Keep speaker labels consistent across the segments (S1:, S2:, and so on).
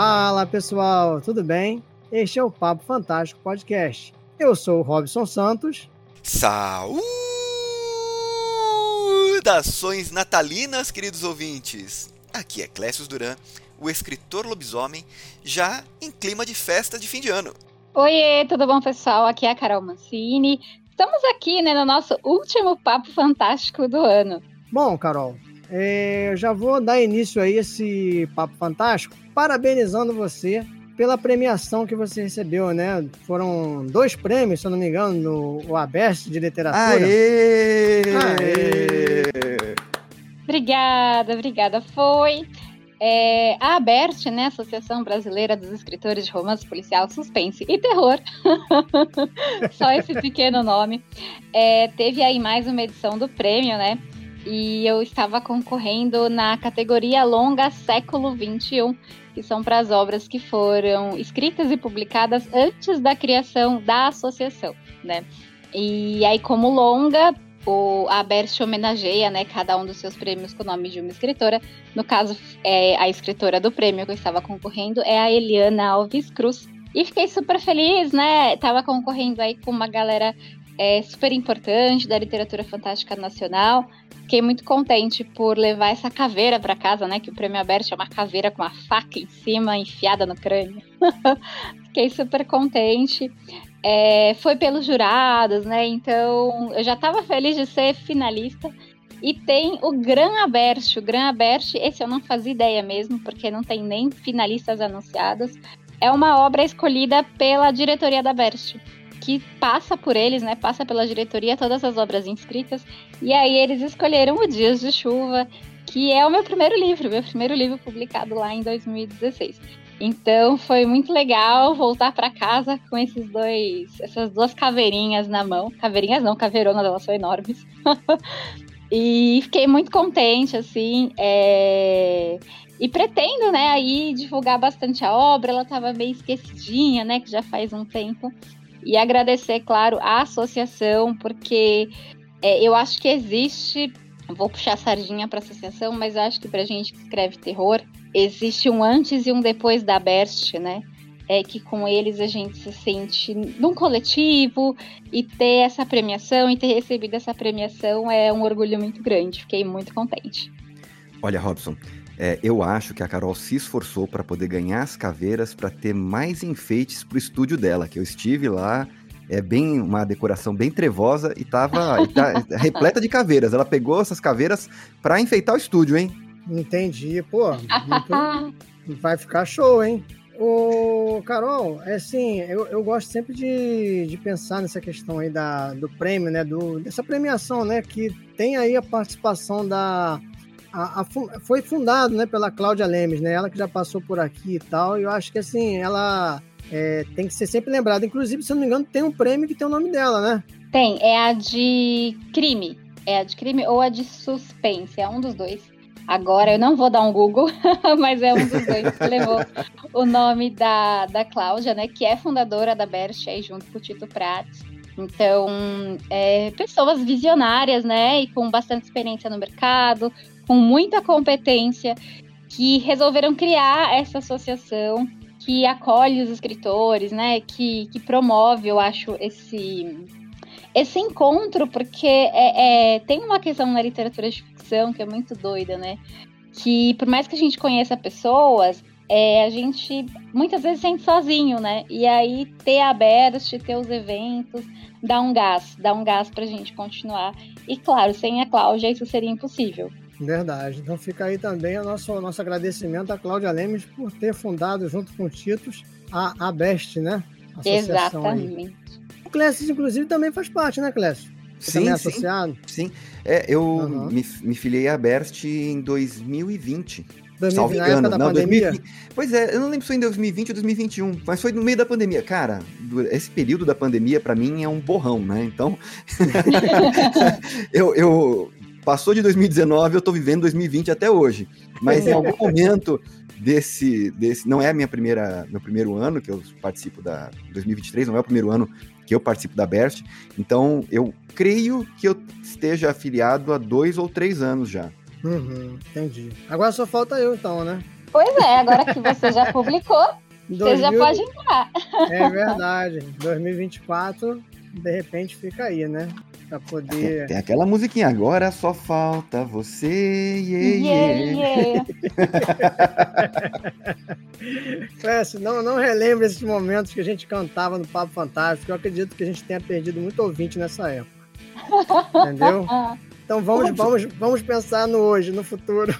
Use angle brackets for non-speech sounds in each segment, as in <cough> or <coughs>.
S1: Fala pessoal, tudo bem? Este é o Papo Fantástico Podcast. Eu sou o Robson Santos.
S2: Saudações natalinas, queridos ouvintes! Aqui é Clécio Duran, o escritor lobisomem, já em clima de festa de fim de ano.
S3: Oiê, tudo bom, pessoal? Aqui é a Carol Mancini. Estamos aqui né, no nosso último Papo Fantástico do ano.
S1: Bom, Carol, é, eu já vou dar início a esse Papo Fantástico parabenizando você pela premiação que você recebeu, né? Foram dois prêmios, se eu não me engano, no o Aberto de Literatura.
S2: Aê!
S3: Aê! Obrigada, obrigada. Foi é, a ABERT, né, Associação Brasileira dos Escritores de Romance Policial, Suspense e Terror, <laughs> só esse pequeno nome, é, teve aí mais uma edição do prêmio, né? E eu estava concorrendo na categoria longa século XXI, que são para as obras que foram escritas e publicadas antes da criação da associação, né? E aí, como longa, o, a homenageia né, cada um dos seus prêmios com o nome de uma escritora. No caso, é, a escritora do prêmio que eu estava concorrendo é a Eliana Alves Cruz. E fiquei super feliz, né? Tava concorrendo aí com uma galera é, super importante da literatura fantástica nacional. Fiquei muito contente por levar essa caveira para casa, né? Que o prêmio aberto é uma caveira com uma faca em cima, enfiada no crânio. <laughs> Fiquei super contente. É, foi pelos jurados, né? Então eu já estava feliz de ser finalista. E tem o Gran Aberto. O Gran Aberto, esse eu não fazia ideia mesmo, porque não tem nem finalistas anunciados. É uma obra escolhida pela diretoria da Berst que passa por eles, né? Passa pela diretoria todas as obras inscritas. E aí eles escolheram o Dias de Chuva, que é o meu primeiro livro, meu primeiro livro publicado lá em 2016. Então foi muito legal voltar para casa com esses dois, essas duas caveirinhas na mão. Caveirinhas não, caveironas, elas são enormes. <laughs> e fiquei muito contente, assim. É... E pretendo, né, aí divulgar bastante a obra. Ela estava meio esquecidinha, né, que já faz um tempo. E agradecer, claro, a associação, porque é, eu acho que existe. Vou puxar a sardinha para a associação, mas acho que para gente que escreve terror, existe um antes e um depois da Best, né? É que com eles a gente se sente num coletivo e ter essa premiação e ter recebido essa premiação é um orgulho muito grande. Fiquei muito contente.
S2: Olha, Robson, é, eu acho que a Carol se esforçou para poder ganhar as caveiras para ter mais enfeites para o estúdio dela, que eu estive lá, é bem uma decoração bem trevosa e tava e tá, <laughs> repleta de caveiras. Ela pegou essas caveiras para enfeitar o estúdio, hein?
S1: Entendi, pô. Muito... <laughs> vai ficar show, hein? Ô, Carol, é assim, eu, eu gosto sempre de, de pensar nessa questão aí da, do prêmio, né? Do, dessa premiação, né? Que tem aí a participação da, a, a, foi fundado né, pela Cláudia Lemes, né? Ela que já passou por aqui e tal. E eu acho que assim, ela é, tem que ser sempre lembrada. Inclusive, se eu não me engano, tem um prêmio que tem o nome dela, né?
S3: Tem, é a de crime. É a de crime ou a de suspense, é um dos dois. Agora eu não vou dar um Google, <laughs> mas é um dos dois que levou o nome da, da Cláudia, né? Que é fundadora da aí junto com o Tito Prates. Então, é, pessoas visionárias, né? E com bastante experiência no mercado, com muita competência, que resolveram criar essa associação que acolhe os escritores, né? Que, que promove, eu acho, esse, esse encontro, porque é, é, tem uma questão na literatura de ficção que é muito doida, né? Que por mais que a gente conheça pessoas, é, a gente muitas vezes sente sozinho, né? E aí ter aberto, ter os eventos, dá um gás, dá um gás pra gente continuar. E claro, sem a Cláudia isso seria impossível.
S1: Verdade. Então fica aí também o nosso, nosso agradecimento à Cláudia Lemes por ter fundado, junto com o Titos, a, a BEST, né?
S3: Exatamente. Aí.
S1: O Clécio, inclusive, também faz parte, né, Clécio?
S2: Você sim, também é associado? Sim, É, eu uhum. me, me filiei à BEST em 2020.
S1: 2020, Salvo engano. Da não, pandemia? 2020.
S2: Pois é, eu não lembro se foi em 2020 ou 2021, mas foi no meio da pandemia. Cara, esse período da pandemia, para mim, é um borrão, né? Então, <laughs> eu, eu, passou de 2019, eu tô vivendo 2020 até hoje. Mas em algum <laughs> momento desse, desse não é minha primeira, meu primeiro ano que eu participo da 2023, não é o primeiro ano que eu participo da Berst. Então, eu creio que eu esteja afiliado há dois ou três anos já.
S1: Uhum, entendi. Agora só falta eu, então, né?
S3: Pois é, agora que você já <laughs> publicou, 2000... você já pode entrar.
S1: É verdade. 2024, de repente, fica aí, né? Pra poder.
S2: Tem, tem aquela musiquinha, agora só falta você. Yeah, yeah.
S1: yeah. não, não relembre esses momentos que a gente cantava no Papo Fantástico. Eu acredito que a gente tenha perdido muito ouvinte nessa época. Entendeu? Então vamos, vamos, vamos pensar no hoje, no futuro.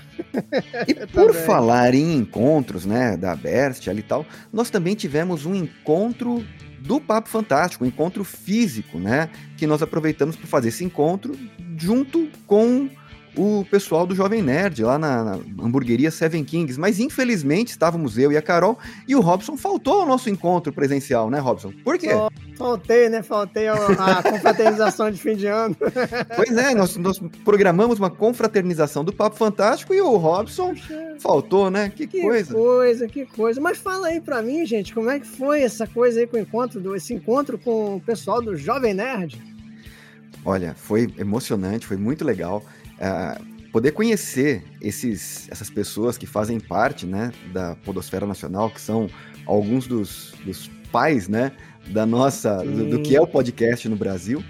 S2: E <laughs> por falar em encontros, né, da Berst ali e tal, nós também tivemos um encontro do Papo Fantástico, um encontro físico, né, que nós aproveitamos para fazer esse encontro junto com o pessoal do Jovem Nerd lá na, na, hamburgueria Seven Kings, mas infelizmente estávamos eu e a Carol e o Robson faltou ao nosso encontro presencial, né, Robson? Por quê?
S1: Faltei, né? Faltei a, a <laughs> confraternização de fim de ano.
S2: Pois é, nós, nós, programamos uma confraternização do Papo Fantástico e o Robson. Faltou, né? Que,
S1: que
S2: coisa.
S1: Que coisa, que coisa. Mas fala aí pra mim, gente, como é que foi essa coisa aí com o encontro, do, esse encontro com o pessoal do Jovem Nerd?
S2: Olha, foi emocionante, foi muito legal. Uh, poder conhecer esses, essas pessoas que fazem parte né, da Podosfera Nacional, que são alguns dos, dos pais né, da nossa, do, do, que é o podcast no Brasil.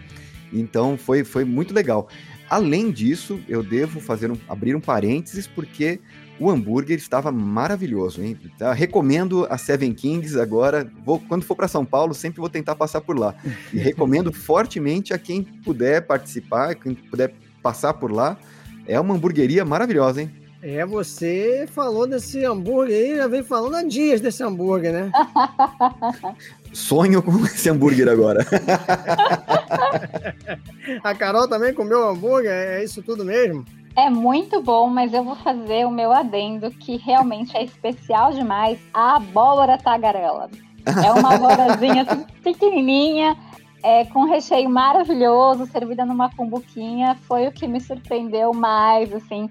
S2: Então foi, foi muito legal. Além disso, eu devo fazer um, abrir um parênteses porque o hambúrguer estava maravilhoso, hein? Tá, recomendo a Seven Kings agora. Vou, quando for para São Paulo, sempre vou tentar passar por lá. E recomendo <laughs> fortemente a quem puder participar, quem puder passar por lá. É uma hamburgueria maravilhosa, hein?
S1: É, você falou desse hambúrguer aí, já vem falando há dias desse hambúrguer, né? <laughs>
S2: Sonho com esse hambúrguer agora. <laughs>
S1: A Carol também comeu hambúrguer? É isso tudo mesmo?
S3: É muito bom, mas eu vou fazer o meu adendo, que realmente é especial demais, a abóbora tagarela. É uma aborazinha assim, <laughs> pequenininha, é, com recheio maravilhoso, servida numa cumbuquinha, foi o que me surpreendeu mais, assim,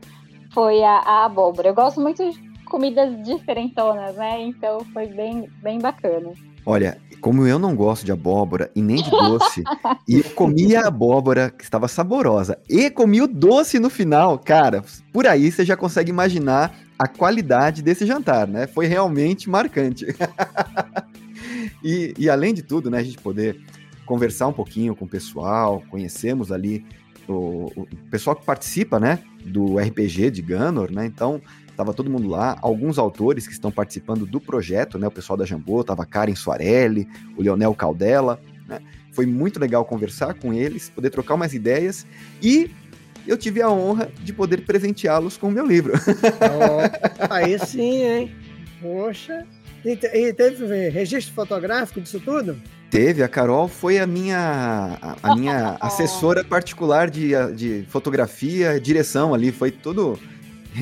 S3: foi a, a abóbora. Eu gosto muito de comidas diferentonas, né? Então foi bem, bem bacana.
S2: Olha, como eu não gosto de abóbora e nem de doce, e eu comi a abóbora que estava saborosa e comi o doce no final, cara, por aí você já consegue imaginar a qualidade desse jantar, né? Foi realmente marcante. <laughs> e, e além de tudo, né, a gente poder conversar um pouquinho com o pessoal, conhecemos ali o, o pessoal que participa, né, do RPG de Ganor, né? Então, estava todo mundo lá, alguns autores que estão participando do projeto, né? O pessoal da Jambô, tava Karen Soarelli, o Leonel Caldela, né? Foi muito legal conversar com eles, poder trocar umas ideias e eu tive a honra de poder presenteá-los com o meu livro. <laughs>
S1: Oh, aí sim, hein? Poxa. E, e teve registro fotográfico disso tudo?
S2: Teve, a Carol foi a minha, a, a minha <laughs> assessora particular de, de fotografia, direção ali, foi tudo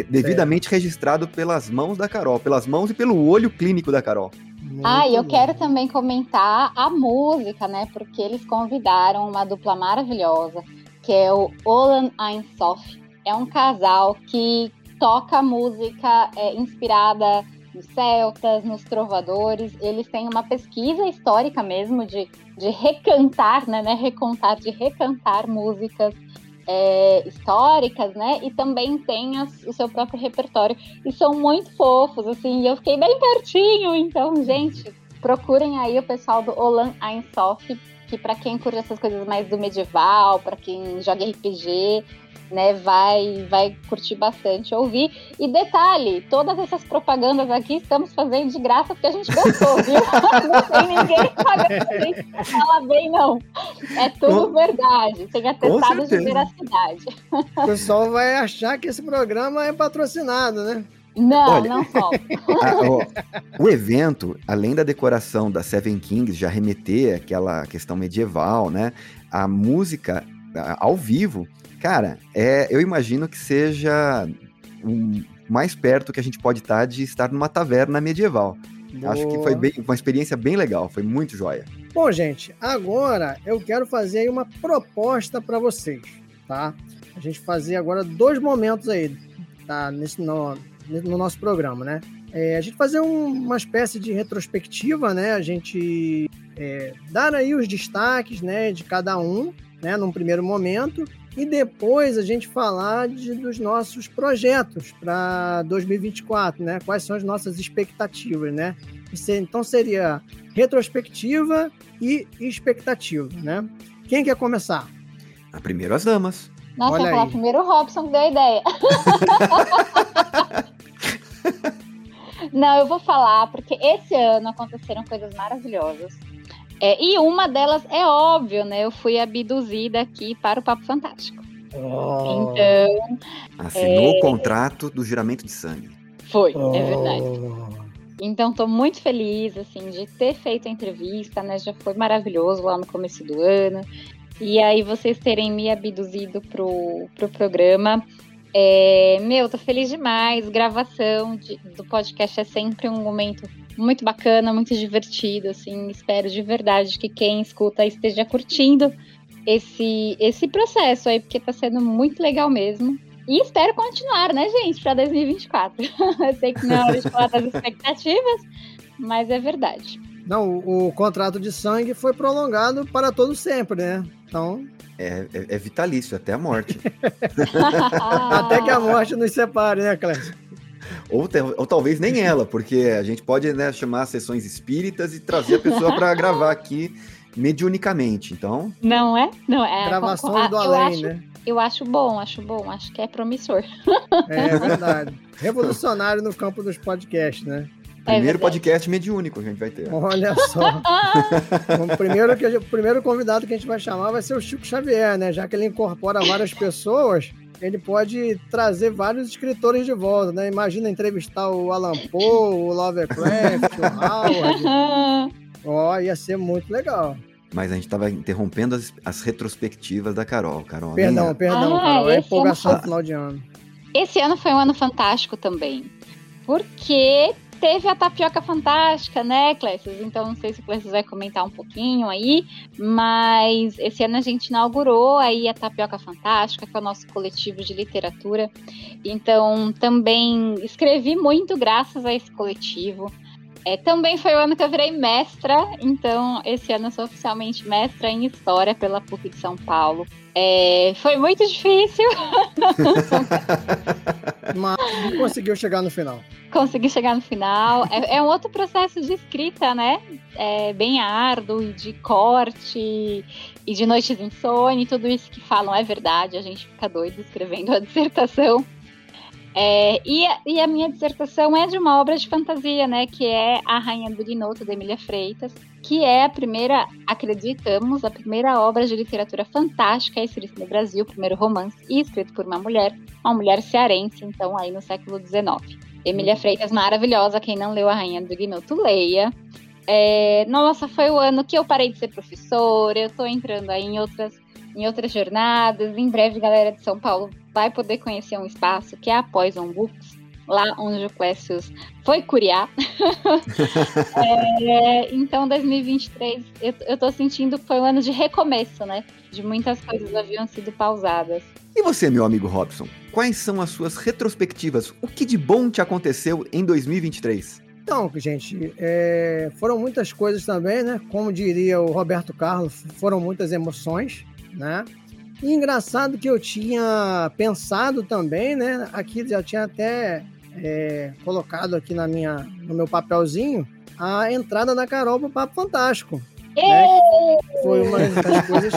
S2: devidamente registrado pelas mãos da Carol, pelas mãos e pelo olho clínico da Carol.
S3: Muito ah, e eu quero também comentar a música, né? Porque eles convidaram uma dupla maravilhosa, que é o Olan Einsoff. É um casal que toca música é, inspirada nos celtas, nos trovadores. Eles têm uma pesquisa histórica mesmo de, de recantar, né, né? Recontar, de recantar músicas é, históricas, né? E também tem as, o seu próprio repertório. E são muito fofos, assim. E eu fiquei bem pertinho. Então, gente, procurem aí o pessoal do Olan Einsoff, que para quem curte essas coisas mais do medieval, para quem joga RPG, né, vai, vai curtir bastante ouvir. E detalhe, todas essas propagandas aqui estamos fazendo de graça porque a gente gostou, viu? <laughs> Não tem ninguém pagando gente pra falar bem, não. É tudo Com... verdade, tem atestado de veracidade.
S1: O pessoal vai achar que esse programa é patrocinado, né?
S3: Não, Olha, não falta. <laughs>
S2: o evento, além da decoração da Seven Kings já remeter àquela questão medieval, né? A música ao vivo Cara, é, eu imagino que seja um, mais perto que a gente pode estar de estar numa taverna medieval. Boa. Acho que foi bem, uma experiência bem legal, foi muito joia.
S1: Bom, gente, agora eu quero fazer aí uma proposta para vocês, tá? A gente fazer agora dois momentos aí, tá? Nesse, no, no nosso programa, né? É, a gente fazer um, uma espécie de retrospectiva, né? A gente é, dar aí os destaques, né, de cada um, né, num primeiro momento, e depois a gente falar de, dos nossos projetos para 2024, né? Quais são as nossas expectativas, né? Então seria retrospectiva e expectativa, né? Quem quer começar?
S2: A primeiro as damas.
S3: Nossa, Olha falar primeiro o Robson que deu a ideia. <laughs> Não, eu vou falar, porque esse ano aconteceram coisas maravilhosas. É, e uma delas é óbvio, né? Eu fui abduzida aqui para o Papo Fantástico. Oh. Então.
S2: Assinou é... o contrato do juramento de sangue.
S3: Foi, oh. é verdade. Então, estou muito feliz, assim, de ter feito a entrevista, né? Já foi maravilhoso lá no começo do ano. E aí, vocês terem me abduzido pro, pro programa. É, meu, tô feliz demais. Gravação de, do podcast é sempre um momento muito bacana, muito divertido, assim. Espero de verdade que quem escuta esteja curtindo esse, esse processo aí, porque tá sendo muito legal mesmo. E espero continuar, né, gente, para 2024. <laughs> Eu sei que não é hora de falar das expectativas, mas é verdade.
S1: Não, o, o, contrato de sangue foi prolongado para todo sempre, né? Então.
S2: É, é, é vitalício, até a morte. <laughs>
S1: até que a morte nos separe, né, Clécio?
S2: Ou, ou, talvez nem ela, porque a gente pode né, chamar sessões espíritas e trazer a pessoa para gravar aqui mediunicamente, então...
S3: Não é? Não é.
S1: Gravações do além,
S3: acho,
S1: né?
S3: Eu acho bom, acho bom, acho que é promissor.
S1: É, é verdade. Revolucionário no campo dos podcasts, né?
S2: É primeiro é podcast mediúnico que a gente vai ter.
S1: Olha só. <laughs> o, primeiro que, o primeiro convidado que a gente vai chamar vai ser o Chico Xavier, né? Já que ele incorpora várias pessoas, ele pode trazer vários escritores de volta, né? Imagina entrevistar o Alan Poe, o Lovecraft, o Howard. <laughs> Ó, oh, ia ser muito legal.
S2: Mas a gente estava interrompendo as, as, retrospectivas da Carol. Carol
S1: perdão, perdão, ah, Carol. É empolgação ano... final de ano.
S3: Esse ano foi um ano fantástico também. Porque teve a tapioca fantástica, né, Clécio? Então, não sei se o Clécio vai comentar um pouquinho aí, mas esse ano a gente inaugurou aí a Tapioca Fantástica, que é o nosso coletivo de literatura. Então, também escrevi muito graças a esse coletivo. É, também foi o ano que eu virei mestra, então esse ano eu sou oficialmente mestra em História pela PUC de São Paulo. É, foi muito difícil. <laughs> <laughs>
S1: Mas conseguiu chegar no final.
S3: Consegui chegar no final. É, é um outro processo de escrita, né? É bem árduo, de corte e de noites insônia, tudo isso que falam é verdade. A gente fica doido escrevendo a dissertação. É, e, a, e, a, minha dissertação é de uma obra de fantasia, né? Que é A Rainha do Linoto, de Emília Freitas, que é a primeira, acreditamos, a primeira obra de literatura fantástica escrita no Brasil, o primeiro romance, e escrito por uma mulher, uma mulher cearense, então, aí no século XIX. Emília Freitas, maravilhosa, quem não leu A Rainha do Linoto, leia. É, nossa, foi o ano que eu parei de ser professora, eu tô entrando aí em outras em outras jornadas. Em breve, galera de São Paulo vai poder conhecer um espaço que é a Poison Books, lá onde o Clécio foi curiar. <laughs> é, então, 2023, eu, eu tô sentindo que foi um ano de recomeço, né? De muitas coisas haviam sido pausadas.
S2: E você, meu amigo Robson, quais são as suas retrospectivas? O que de bom te aconteceu em 2023?
S1: Então, gente, é, foram muitas coisas também, né? Como diria o Roberto Carlos, foram muitas emoções né? E engraçado que eu tinha pensado também, né? Aqui já tinha até é, colocado aqui na minha, no meu papelzinho a entrada da Carol pro Papo Fantástico. Né? Foi uma das coisas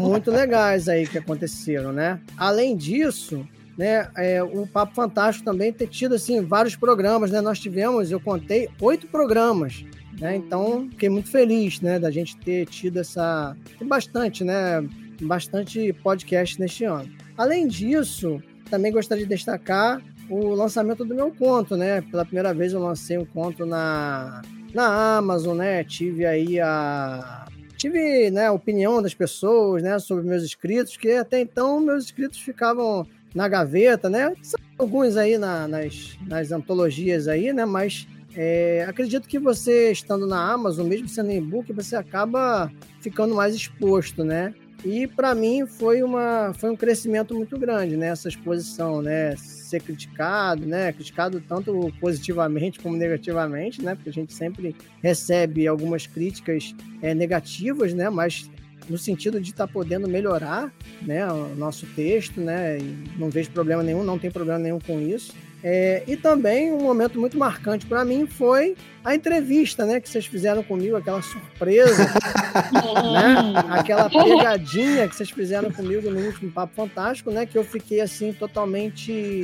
S1: muito legais aí que aconteceram, né? Além disso, né, é, o Papo Fantástico também ter tido assim vários programas, né? Nós tivemos, eu contei oito programas né? Então, fiquei muito feliz né, da gente ter tido essa. Tem bastante, né? Bastante podcast neste ano. Além disso, também gostaria de destacar o lançamento do meu conto, né? Pela primeira vez eu lancei um conto na, na Amazon, né? Tive aí a. Tive né, a opinião das pessoas né, sobre meus escritos, que até então meus escritos ficavam na gaveta, né? Alguns aí na, nas, nas antologias aí, né? Mas é, acredito que você, estando na Amazon, mesmo sendo e-book, você acaba ficando mais exposto, né? E para mim foi, uma, foi um crescimento muito grande, né? Essa exposição, né? Ser criticado, né? Criticado tanto positivamente como negativamente, né? Porque a gente sempre recebe algumas críticas é, negativas, né? Mas no sentido de estar tá podendo melhorar né, o nosso texto, né? não vejo problema nenhum, não tem problema nenhum com isso. É, e também um momento muito marcante para mim foi a entrevista, né, que vocês fizeram comigo, aquela surpresa, <laughs> né, aquela pegadinha que vocês fizeram comigo no último Papo Fantástico, né, que eu fiquei assim totalmente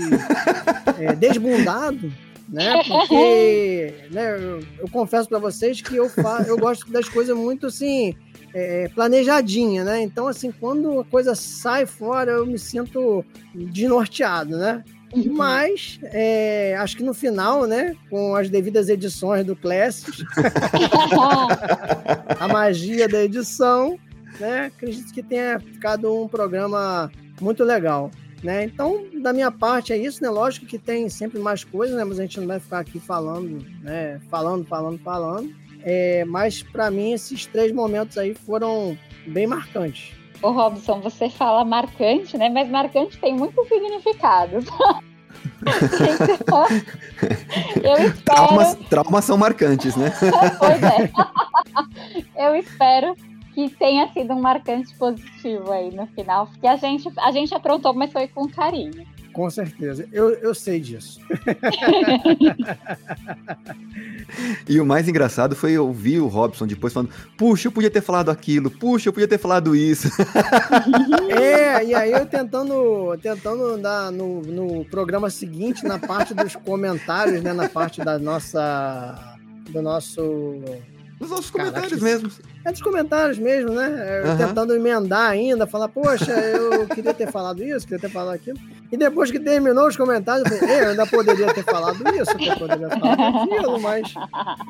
S1: é, desbundado, né, porque, né, eu, eu confesso para vocês que eu faço, eu gosto das coisas muito assim é, planejadinha, né? Então, assim, quando a coisa sai fora, eu me sinto desnorteado, né? Mas é, acho que no final, né, com as devidas edições do Classics, <laughs> a magia da edição, né, acredito que tenha ficado um programa muito legal. Né? Então, da minha parte é isso, né? Lógico que tem sempre mais coisas, né? Mas a gente não vai ficar aqui falando, né? Falando, falando, falando. É, mas para mim esses três momentos aí foram bem marcantes.
S3: Ô Robson, você fala marcante, né? Mas marcante tem muito significado. então, <laughs>
S2: eu <laughs> espero... traumas, traumas são marcantes, né? <laughs>
S3: pois é. eu espero que tenha sido um marcante positivo aí no final, porque a gente, a gente aprontou, mas foi com carinho.
S1: Com certeza, eu, eu sei disso.
S2: e o mais engraçado foi ouvir o Robson depois falando: puxa, eu podia ter falado aquilo, puxa, eu podia ter falado isso. <laughs>
S1: é, e aí eu tentando, tentando dar no, no programa seguinte, na parte dos comentários, né, na parte da nossa. do nosso
S2: nos nossos comentários mesmo.
S1: É dos comentários mesmo, né? Uhum. Tentando emendar ainda, falar, poxa, eu queria ter falado isso, queria ter falado aquilo. E depois que terminou os comentários, eu falei, eu ainda poderia ter falado isso, eu poderia ter falado aquilo, mas.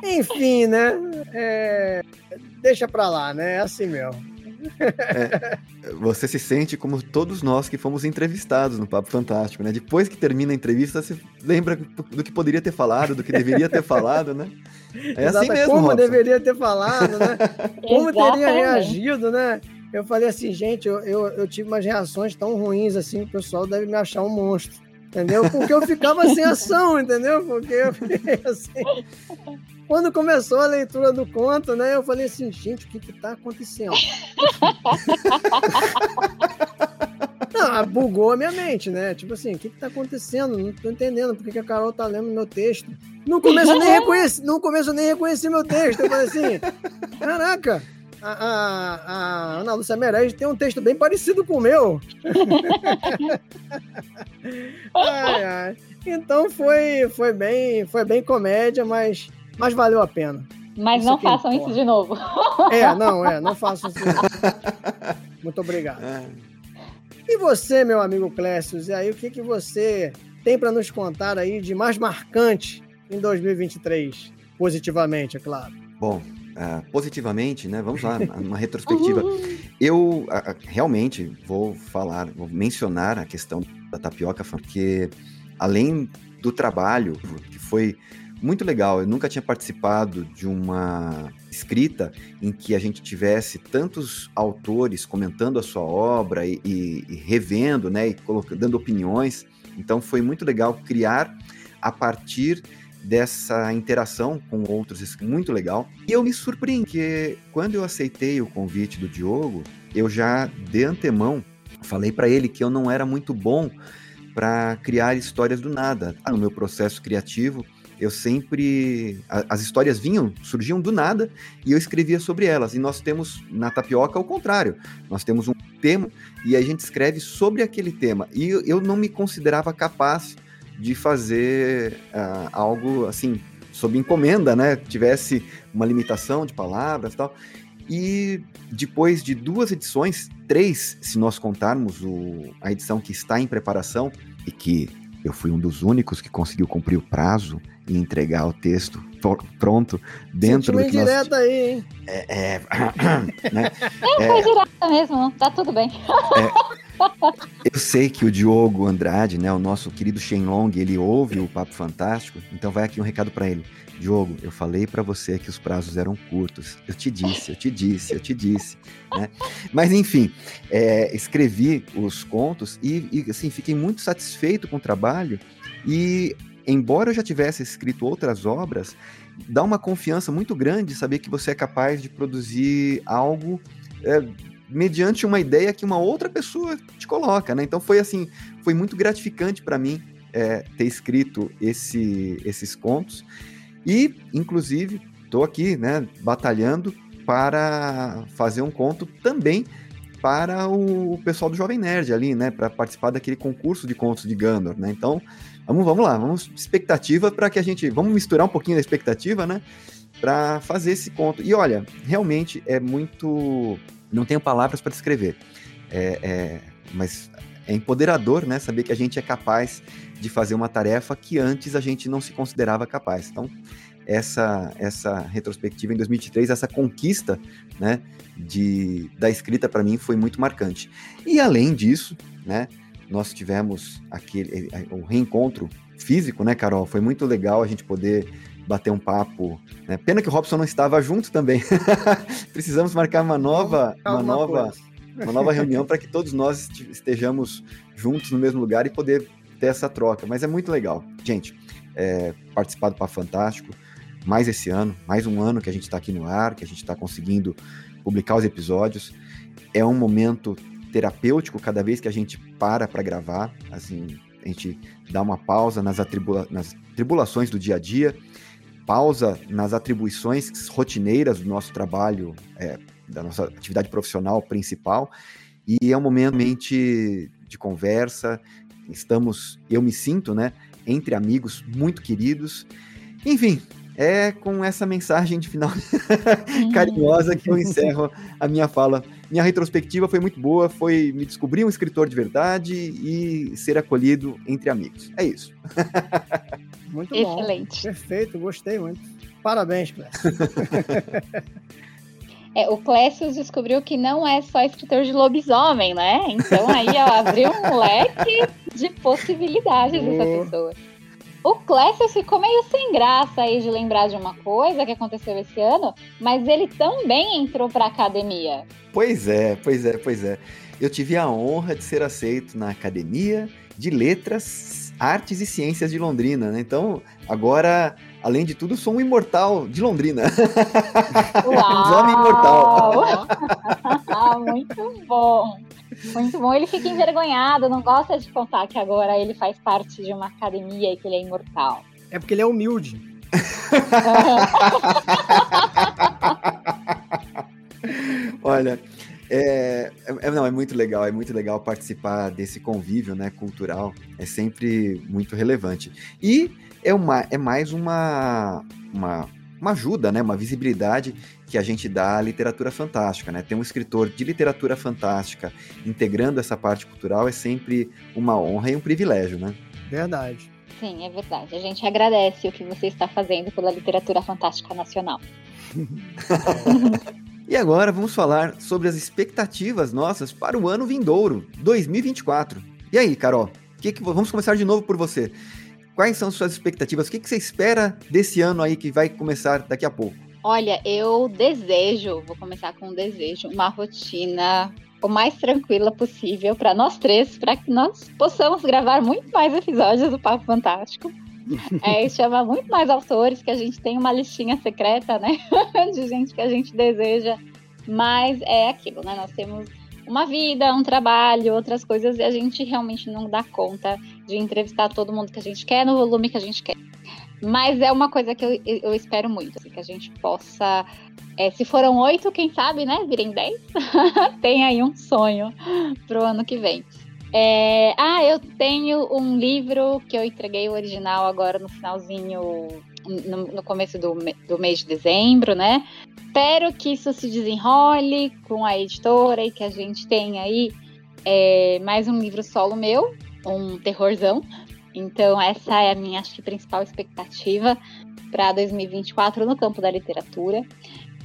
S1: Enfim, né? É... Deixa pra lá, né? É assim mesmo.
S2: É, você se sente como todos nós que fomos entrevistados no Papo Fantástico, né? Depois que termina a entrevista, você lembra do que poderia ter falado, do que deveria ter falado, né?
S1: É Exato, assim mesmo, Como Robson. deveria ter falado, né? <laughs> Como teria reagido, né? Eu falei assim, gente, eu, eu, eu, tive umas reações tão ruins assim, o pessoal deve me achar um monstro, entendeu? Porque eu ficava sem ação, entendeu? Porque eu fiquei <laughs> assim. Quando começou a leitura do conto, né, eu falei assim, gente, o que que tá acontecendo? <laughs> Não, bugou a minha mente, né? Tipo assim, o que que tá acontecendo? Não tô entendendo por que, que a Carol tá lendo meu texto. No começo eu nem reconheci, no começo nem reconheci meu texto. Eu falei assim, caraca, a, a, a Ana Lúcia Meirelles tem um texto bem parecido com o meu. <laughs> ai, ai. Então foi, foi, bem, foi bem comédia, mas, mas valeu a pena.
S3: Mas isso não façam importa. isso de novo.
S1: É, <laughs> não, é, não façam isso de novo. Muito obrigado. É. E você, meu amigo Clécio, e aí o que, que você tem para nos contar aí de mais marcante em 2023? Positivamente, é claro.
S2: Bom, uh, positivamente, né? Vamos lá, uma retrospectiva. <laughs> Eu uh, realmente vou falar, vou mencionar a questão da tapioca, porque além do trabalho, que foi muito legal, eu nunca tinha participado de uma escrita em que a gente tivesse tantos autores comentando a sua obra e, e, e revendo, né, e colocando, dando opiniões. Então foi muito legal criar a partir dessa interação com outros, muito legal. E eu me surpreendi, porque quando eu aceitei o convite do Diogo, eu já de antemão falei para ele que eu não era muito bom para criar histórias do nada. No meu processo criativo, eu sempre. as histórias vinham, surgiam do nada e eu escrevia sobre elas. E nós temos na tapioca o contrário. Nós temos um tema e a gente escreve sobre aquele tema. E eu não me considerava capaz de fazer uh, algo assim, sob encomenda, né? Tivesse uma limitação de palavras e tal. E depois de duas edições, três, se nós contarmos o, a edição que está em preparação e que eu fui um dos únicos que conseguiu cumprir o prazo e entregar o texto pronto dentro
S1: do que nós... aí, hein?
S2: É, é, <coughs>
S3: né? é, foi direta mesmo, tá tudo bem. É,
S2: eu sei que o Diogo Andrade, né, o nosso querido Shenlong, ele ouve o Papo Fantástico, então vai aqui um recado para ele. Diogo, eu falei para você que os prazos eram curtos. Eu te disse, eu te disse, eu te disse. Né? Mas enfim, é, escrevi os contos e, e assim, fiquei muito satisfeito com o trabalho e embora eu já tivesse escrito outras obras, dá uma confiança muito grande saber que você é capaz de produzir algo é, mediante uma ideia que uma outra pessoa te coloca, né? Então foi assim, foi muito gratificante para mim é, ter escrito esse, esses contos e, inclusive, estou aqui, né, batalhando para fazer um conto também para o pessoal do Jovem Nerd ali, né, para participar daquele concurso de contos de Gandor, né? Então, vamos, vamos lá, vamos expectativa para que a gente, vamos misturar um pouquinho da expectativa, né, para fazer esse conto. E olha, realmente é muito, não tenho palavras para descrever, é, é, mas é empoderador, né, saber que a gente é capaz de fazer uma tarefa que antes a gente não se considerava capaz. Então, essa essa retrospectiva em 2023, essa conquista, né, de da escrita para mim foi muito marcante. E além disso, né, nós tivemos aquele eh, o reencontro físico, né, Carol? Foi muito legal a gente poder bater um papo. Né? Pena que o Robson não estava junto também. <laughs> Precisamos marcar uma nova, uma nova, uma nova reunião para que todos nós estejamos juntos no mesmo lugar e poder ter essa troca. Mas é muito legal, gente. É, participar do Papo Fantástico, mais esse ano, mais um ano que a gente está aqui no ar, que a gente está conseguindo publicar os episódios. É um momento terapêutico cada vez que a gente para para gravar, assim, a gente dá uma pausa nas, atribula nas tribulações do dia a dia pausa nas atribuições rotineiras do nosso trabalho, é, da nossa atividade profissional principal, e é um momento de conversa. Estamos, eu me sinto, né, entre amigos muito queridos. Enfim, é com essa mensagem de final <laughs> carinhosa que eu encerro a minha fala. Minha retrospectiva foi muito boa, foi me descobrir um escritor de verdade e ser acolhido entre amigos. É isso. <laughs>
S1: Muito bom. Excelente. Perfeito, gostei muito. Parabéns, Clécio. <laughs>
S3: É, o Clécio descobriu que não é só escritor de lobisomem, né? Então aí ó, abriu um leque de possibilidades oh. dessa pessoa. O Clécio ficou meio sem graça aí de lembrar de uma coisa que aconteceu esse ano, mas ele também entrou para academia.
S2: Pois é, pois é, pois é. Eu tive a honra de ser aceito na Academia de Letras Artes e Ciências de Londrina, né? Então, agora, além de tudo, sou um imortal de Londrina.
S3: Uau! <laughs> um homem imortal. <laughs> Muito bom. Muito bom. Ele fica envergonhado, não gosta de contar que agora ele faz parte de uma academia e que ele é imortal.
S1: É porque ele é humilde. <laughs>
S2: Olha, é, é, não, é muito legal, é muito legal participar desse convívio né, cultural, é sempre muito relevante. E é, uma, é mais uma, uma, uma ajuda, né, uma visibilidade que a gente dá à literatura fantástica. Né? Ter um escritor de literatura fantástica integrando essa parte cultural é sempre uma honra e um privilégio, né?
S1: Verdade.
S3: Sim, é verdade. A gente agradece o que você está fazendo pela literatura fantástica nacional. <laughs>
S2: E agora vamos falar sobre as expectativas nossas para o ano vindouro, 2024. E aí, Carol? Que que, vamos começar de novo por você. Quais são suas expectativas? O que, que você espera desse ano aí que vai começar daqui a pouco?
S3: Olha, eu desejo, vou começar com um desejo, uma rotina o mais tranquila possível para nós três, para que nós possamos gravar muito mais episódios do Papo Fantástico. <laughs> É, chama muito mais autores, que a gente tem uma listinha secreta, né? <laughs> de gente que a gente deseja. Mas é aquilo, né? Nós temos uma vida, um trabalho, outras coisas, e a gente realmente não dá conta de entrevistar todo mundo que a gente quer no volume que a gente quer. Mas é uma coisa que eu, eu espero muito, assim, que a gente possa. É, se foram oito, quem sabe, né? Virem dez. <laughs> Tem aí um sonho pro ano que vem. É, ah, eu tenho um livro que eu entreguei o original agora no finalzinho, no, no começo do, do mês de dezembro, né? Espero que isso se desenrole com a editora e que a gente tenha aí é, mais um livro solo meu, um terrorzão. Então, essa é a minha, acho que, principal expectativa para 2024 no campo da literatura.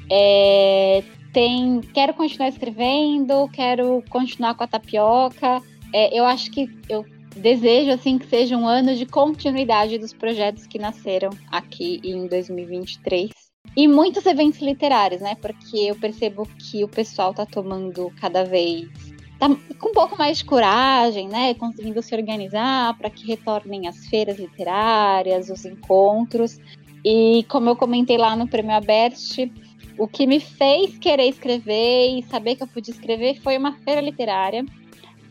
S3: É, tem, quero continuar escrevendo, quero continuar com a tapioca é, eu acho que eu desejo assim que seja um ano de continuidade dos projetos que nasceram aqui em 2023 e muitos eventos literários, né? Porque eu percebo que o pessoal tá tomando cada vez tá com um pouco mais de coragem, né? Conseguindo se organizar para que retornem as feiras literárias, os encontros. E como eu comentei lá no Prêmio Aberte, o que me fez querer escrever e saber que eu podia escrever foi uma feira literária,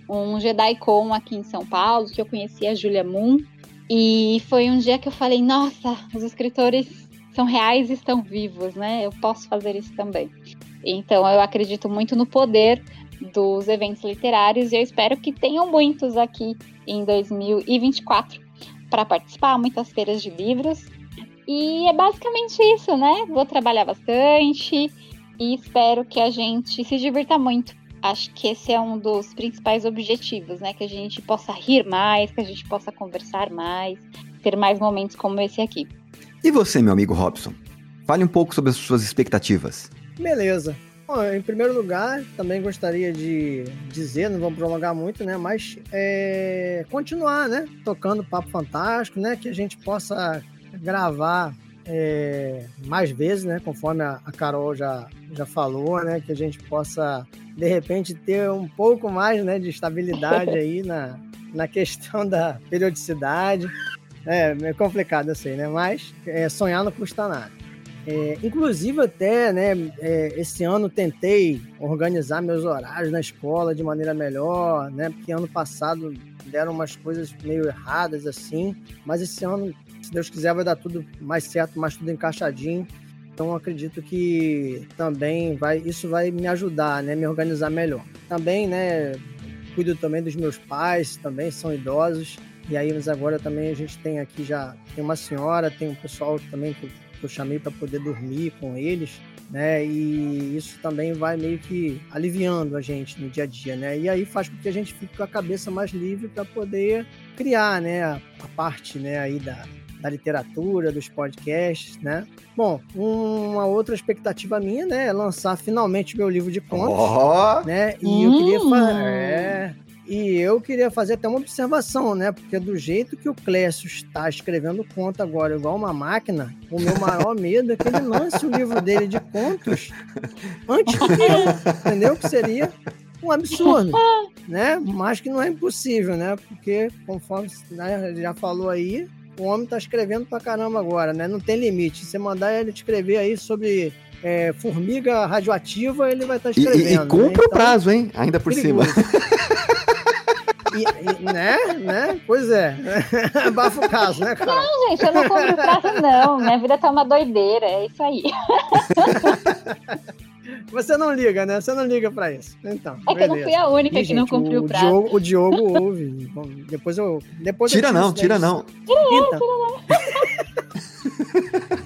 S3: um JediCon aqui em São Paulo, que eu conheci a Julia Moon. E foi um dia que eu falei: nossa, os escritores são reais e estão vivos, né? Eu posso fazer isso também. Então eu acredito muito no poder dos eventos literários e eu espero que tenham muitos aqui em 2024 para participar, muitas feiras de livros. E é basicamente isso, né? Vou trabalhar bastante e espero que a gente se divirta muito. Acho que esse é um dos principais objetivos, né? Que a gente possa rir mais, que a gente possa conversar mais, ter mais momentos como esse aqui.
S2: E você, meu amigo Robson? Fale um pouco sobre as suas expectativas.
S1: Beleza. Bom, em primeiro lugar, também gostaria de dizer, não vamos prolongar muito, né? Mas é, continuar, né? Tocando Papo Fantástico, né? Que a gente possa gravar é, mais vezes, né? Conforme a, a, Carol já, já falou, né? Que a gente possa, de repente, ter um pouco mais né, de estabilidade aí <laughs> na, na questão da periodicidade. É, é complicado, sei, né? Mas é, sonhar não custa nada. É, inclusive, até né, é, esse ano tentei organizar meus horários na escola de maneira melhor, né? Porque ano passado deram umas coisas meio erradas assim, mas esse ano, se Deus quiser, vai dar tudo mais certo, mais tudo encaixadinho. Então acredito que também vai, isso vai me ajudar, né, me organizar melhor. Também, né, cuido também dos meus pais, também são idosos. E aí, mas agora também a gente tem aqui já tem uma senhora, tem um pessoal também que eu chamei para poder dormir com eles, né? E isso também vai meio que aliviando a gente no dia a dia, né? E aí faz com que a gente fique com a cabeça mais livre para poder criar, né? A, parte, né? Aí da, da literatura, dos podcasts, né? Bom, uma outra expectativa minha, né, é lançar finalmente meu livro de contos, oh! né? E hum. eu queria fazer, é, e eu queria fazer até uma observação, né? Porque do jeito que o Clécio está escrevendo conto agora, igual uma máquina, o meu maior <laughs> medo é que ele lance o livro dele de contos antes que eu, entendeu? Que seria um absurdo, né? Mas que não é impossível, né? Porque, conforme né, já falou aí, o homem está escrevendo pra caramba agora, né? Não tem limite. Se você mandar ele escrever aí sobre é, formiga radioativa, ele vai estar tá escrevendo.
S2: E, e cumpre né? então, o prazo, hein? Ainda por perigoso. cima.
S1: E, e, né? né? Pois é. <laughs> Abafa o caso, né, cara?
S3: Não, gente, eu não compro prato, não. Minha vida tá uma doideira, é isso aí. <laughs>
S1: Você não liga, né? Você não liga pra isso. Então.
S3: É que eu não fui a única e, que gente, não cumpriu o prazo.
S1: Diogo, o Diogo ouve. Bom, depois eu. Depois
S2: tira,
S1: eu
S2: não, tira não,
S3: tira não. Tira não,
S1: tira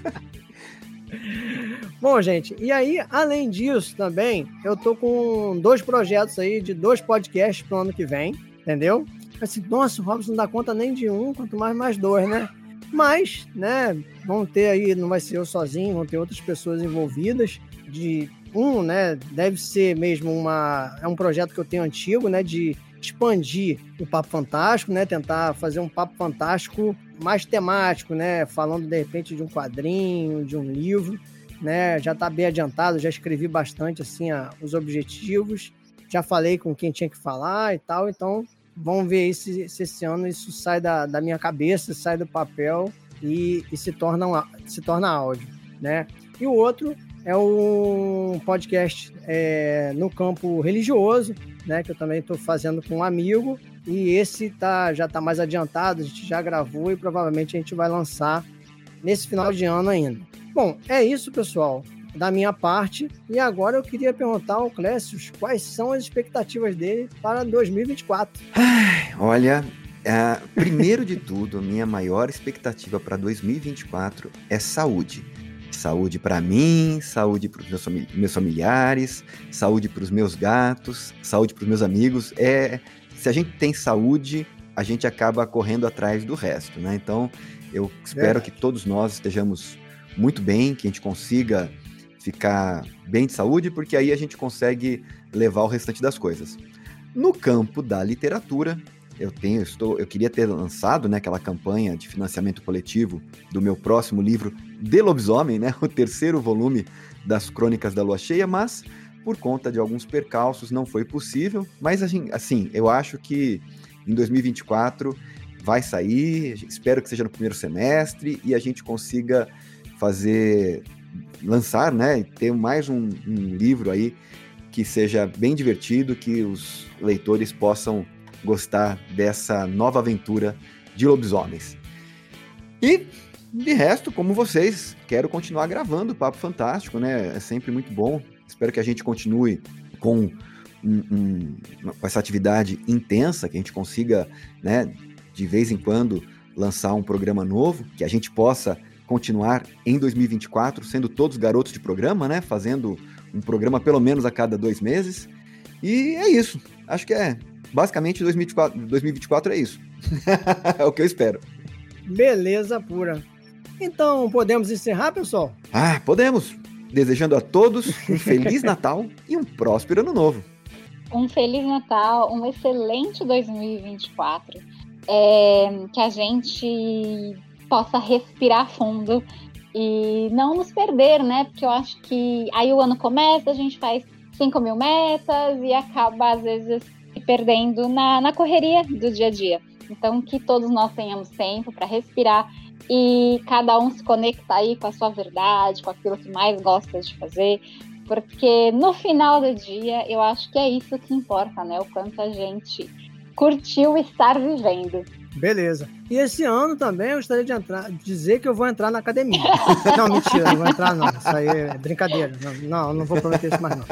S1: não. Bom, gente, e aí, além disso também, eu tô com dois projetos aí de dois podcasts pro ano que vem entendeu? Assim, nossa, o Robson não dá conta nem de um, quanto mais mais dois, né? Mas, né, vão ter aí, não vai ser eu sozinho, vão ter outras pessoas envolvidas. De um, né, deve ser mesmo uma é um projeto que eu tenho antigo, né, de expandir o papo fantástico, né, tentar fazer um papo fantástico mais temático, né, falando de repente de um quadrinho, de um livro, né, já está bem adiantado, já escrevi bastante assim a, os objetivos já falei com quem tinha que falar e tal, então vamos ver se, se esse ano isso sai da, da minha cabeça, sai do papel e, e se, torna um, se torna áudio, né? E o outro é um podcast é, no campo religioso, né? Que eu também estou fazendo com um amigo. E esse tá, já está mais adiantado, a gente já gravou e provavelmente a gente vai lançar nesse final de ano ainda. Bom, é isso, pessoal da minha parte. E agora eu queria perguntar ao Clécio quais são as expectativas dele para 2024.
S2: Ai, olha, é, primeiro de tudo, a minha maior expectativa para 2024 é saúde. Saúde para mim, saúde para os meus, meus familiares, saúde para os meus gatos, saúde para os meus amigos. É, se a gente tem saúde, a gente acaba correndo atrás do resto, né? Então, eu espero é. que todos nós estejamos muito bem, que a gente consiga ficar bem de saúde, porque aí a gente consegue levar o restante das coisas. No campo da literatura, eu tenho, estou, eu queria ter lançado né, aquela campanha de financiamento coletivo do meu próximo livro De Lobisomem, né, o terceiro volume das Crônicas da Lua Cheia, mas por conta de alguns percalços não foi possível. Mas assim, eu acho que em 2024 vai sair, espero que seja no primeiro semestre e a gente consiga fazer lançar, né? Ter mais um, um livro aí que seja bem divertido, que os leitores possam gostar dessa nova aventura de lobisomens. E de resto, como vocês, quero continuar gravando o Papo Fantástico, né? É sempre muito bom. Espero que a gente continue com, um, um, com essa atividade intensa, que a gente consiga, né, de vez em quando, lançar um programa novo, que a gente possa continuar em 2024 sendo todos garotos de programa, né? Fazendo um programa pelo menos a cada dois meses. E é isso. Acho que é basicamente 2024, 2024 é isso. <laughs> é o que eu espero.
S1: Beleza pura. Então, podemos encerrar, pessoal?
S2: Ah, podemos. Desejando a todos um <laughs> Feliz Natal e um próspero Ano Novo.
S3: Um Feliz Natal, um excelente 2024. É, que a gente possa respirar fundo e não nos perder, né? Porque eu acho que aí o ano começa, a gente faz 5 mil metas e acaba, às vezes, se perdendo na, na correria do dia a dia. Então, que todos nós tenhamos tempo para respirar e cada um se conectar aí com a sua verdade, com aquilo que mais gosta de fazer, porque no final do dia eu acho que é isso que importa, né? O quanto a gente curtiu estar vivendo.
S1: Beleza. E esse ano também eu gostaria de entrar, dizer que eu vou entrar na academia. <laughs> não, mentira, não vou entrar não. Isso aí é brincadeira. Não, não, não vou prometer isso mais não.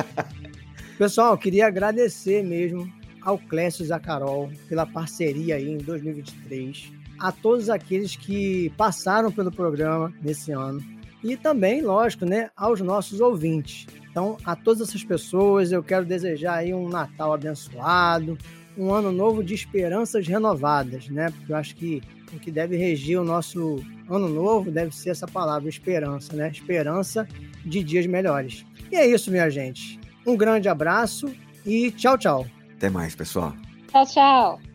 S1: Pessoal, queria agradecer mesmo ao Clécio e a Carol pela parceria aí em 2023, a todos aqueles que passaram pelo programa nesse ano e também, lógico, né, aos nossos ouvintes. Então, a todas essas pessoas, eu quero desejar aí um Natal abençoado, um ano novo de esperanças renovadas, né? Porque eu acho que o que deve regir o nosso ano novo deve ser essa palavra, esperança, né? Esperança de dias melhores. E é isso, minha gente. Um grande abraço e tchau, tchau.
S2: Até mais, pessoal.
S3: Tchau, tchau.